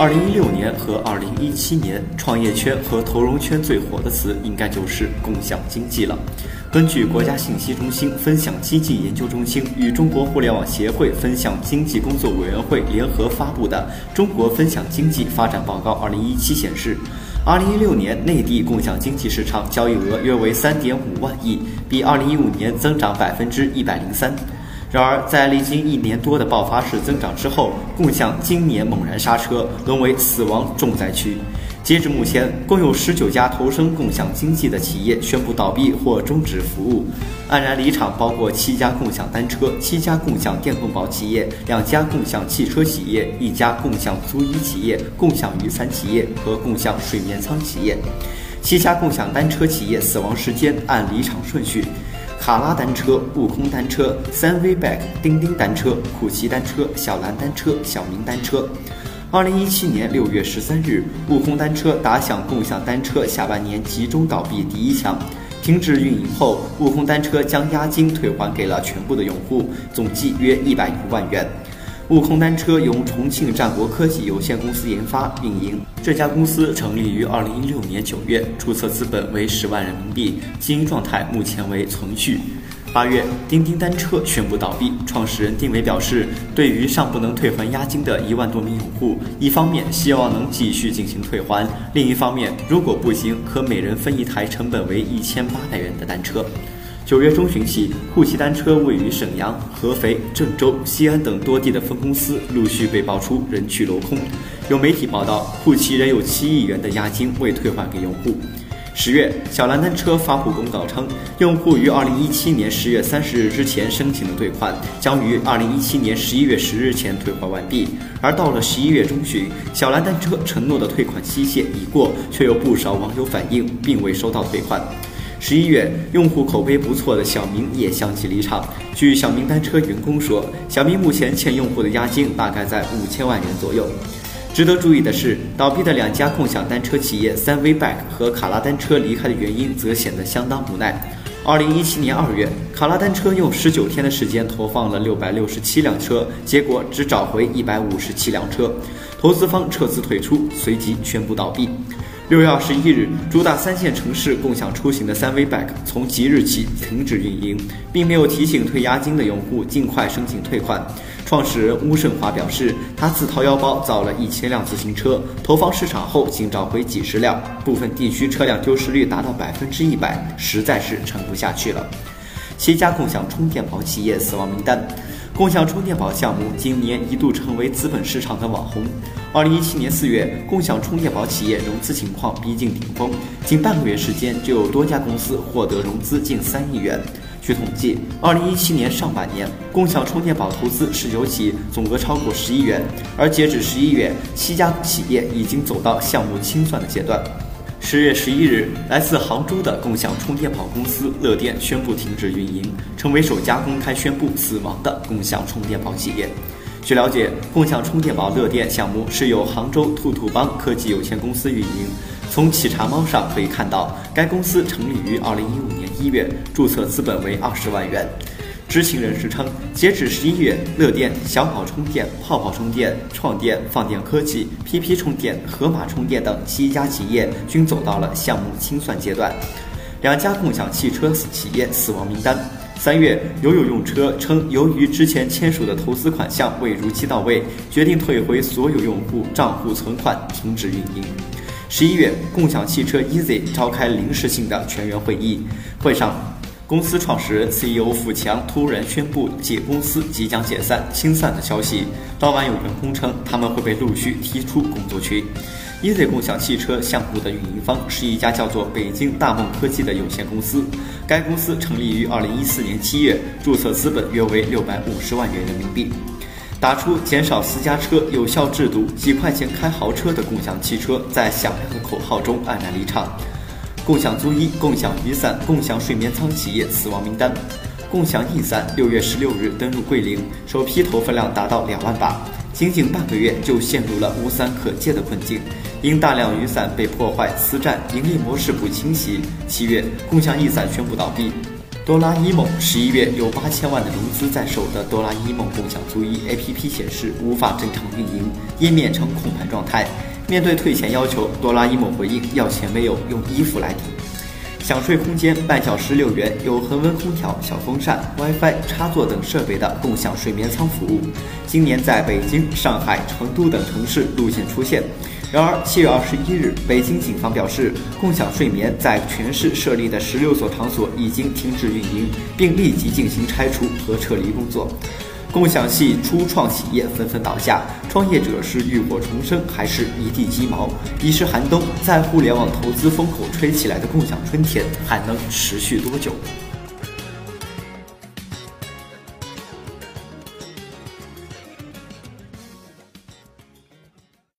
二零一六年和二零一七年，创业圈和投融圈最火的词应该就是共享经济了。根据国家信息中心分享经济研究中心与中国互联网协会分享经济工作委员会联合发布的《中国分享经济发展报告（二零一七）》显示，二零一六年内地共享经济市场交易额约为三点五万亿，比二零一五年增长百分之一百零三。然而，在历经一年多的爆发式增长之后，共享今年猛然刹车，沦为死亡重灾区。截至目前，共有十九家投身共享经济的企业宣布倒闭或终止服务，黯然离场包括七家共享单车、七家共享电动宝企业、两家共享汽车企业、一家共享租衣企业、共享雨伞企业和共享水绵仓企业。七家共享单车企业死亡时间按离场顺序：卡拉单车、悟空单车、三 V Back、钉钉单车、酷骑单车、小蓝单车、小明单车。二零一七年六月十三日，悟空单车打响共享单车下半年集中倒闭第一枪。停止运营后，悟空单车将押金退还给了全部的用户，总计约一百余万元。悟空单车由重庆战国科技有限公司研发运营，这家公司成立于二零一六年九月，注册资本为十万人民币，经营状态目前为存续。八月，钉钉单车宣布倒闭。创始人丁伟表示，对于尚不能退还押金的一万多名用户，一方面希望能继续进行退还，另一方面，如果不行，可每人分一台成本为一千八百元的单车。九月中旬起，酷骑单车位于沈阳、合肥、郑州、西安等多地的分公司陆续被爆出人去楼空。有媒体报道，酷骑仍有七亿元的押金未退还给用户。十月，小蓝单车发布公告称，用户于二零一七年十月三十日之前申请的退款，将于二零一七年十一月十日前退还完毕。而到了十一月中旬，小蓝单车承诺的退款期限已过，却有不少网友反映并未收到退款。十一月，用户口碑不错的小明也相继离场。据小明单车员工说，小明目前欠用户的押金大概在五千万元左右。值得注意的是，倒闭的两家共享单车企业三 V Back 和卡拉单车离开的原因则显得相当无奈。二零一七年二月，卡拉单车用十九天的时间投放了六百六十七辆车，结果只找回一百五十七辆车，投资方撤资退出，随即宣布倒闭。六月二十一日，主打三线城市共享出行的三 V Back 从即日起停止运营，并没有提醒退押金的用户尽快申请退款。创始人邬胜华表示，他自掏腰包造了一千辆自行车，投放市场后仅找回几十辆，部分地区车辆丢失率达到百分之一百，实在是撑不下去了。七家共享充电宝企业死亡名单。共享充电宝项目今年一度成为资本市场的网红。二零一七年四月，共享充电宝企业融资情况逼近顶峰，仅半个月时间就有多家公司获得融资近三亿元。据统计，二零一七年上半年，共享充电宝投资十九起，总额超过十亿元，而截止十一月，七家企业已经走到项目清算的阶段。十月十一日，来自杭州的共享充电宝公司乐电宣布停止运营，成为首家公开宣布死亡的共享充电宝企业。据了解，共享充电宝乐电项目是由杭州兔兔帮科技有限公司运营。从企查猫上可以看到，该公司成立于二零一五年一月，注册资本为二十万元。知情人士称，截止十一月，乐电、小跑充电、泡泡充电、创电、放电科技、PP 充电、盒马充电等七家企业均走到了项目清算阶段。两家共享汽车企业死亡名单。三月，有有用车称，由于之前签署的投资款项未如期到位，决定退回所有用户账户存款，停止运营。十一月，共享汽车 Easy 召开临时性的全员会议，会上。公司创始人 CEO 付强突然宣布解公司即将解散清算的消息。当晚有员工称，他们会被陆续踢出工作群。Easy 共享汽车项目的运营方是一家叫做北京大梦科技的有限公司。该公司成立于2014年7月，注册资本约为650万元人民币。打出减少私家车有效制度，几块钱开豪车的共享汽车，在响亮的口号中黯然离场。共享租衣、共享雨伞、共享睡眠仓企业死亡名单。共享翼伞六月十六日登陆桂林，首批投放量达到两万把，仅仅半个月就陷入了无伞可借的困境，因大量雨伞被破坏、私占，盈利模式不清晰。七月，共享翼伞宣布倒闭。哆啦 A 梦十一月有八千万的融资在手的哆啦 A 梦共享租衣 APP 显示无法正常运营，页面呈空白状态。面对退钱要求，哆啦 A 梦回应要钱没有，用衣服来抵。享睡空间半小时六元，有恒温空调、小风扇、WiFi 插座等设备的共享睡眠舱服务，今年在北京、上海、成都等城市陆续出现。然而，七月二十一日，北京警方表示，共享睡眠在全市设立的十六所场所已经停止运营，并立即进行拆除和撤离工作。共享系初创企业纷纷倒下，创业者是浴火重生还是一地鸡毛？已是寒冬，在互联网投资风口吹起来的共享春天还能持续多久？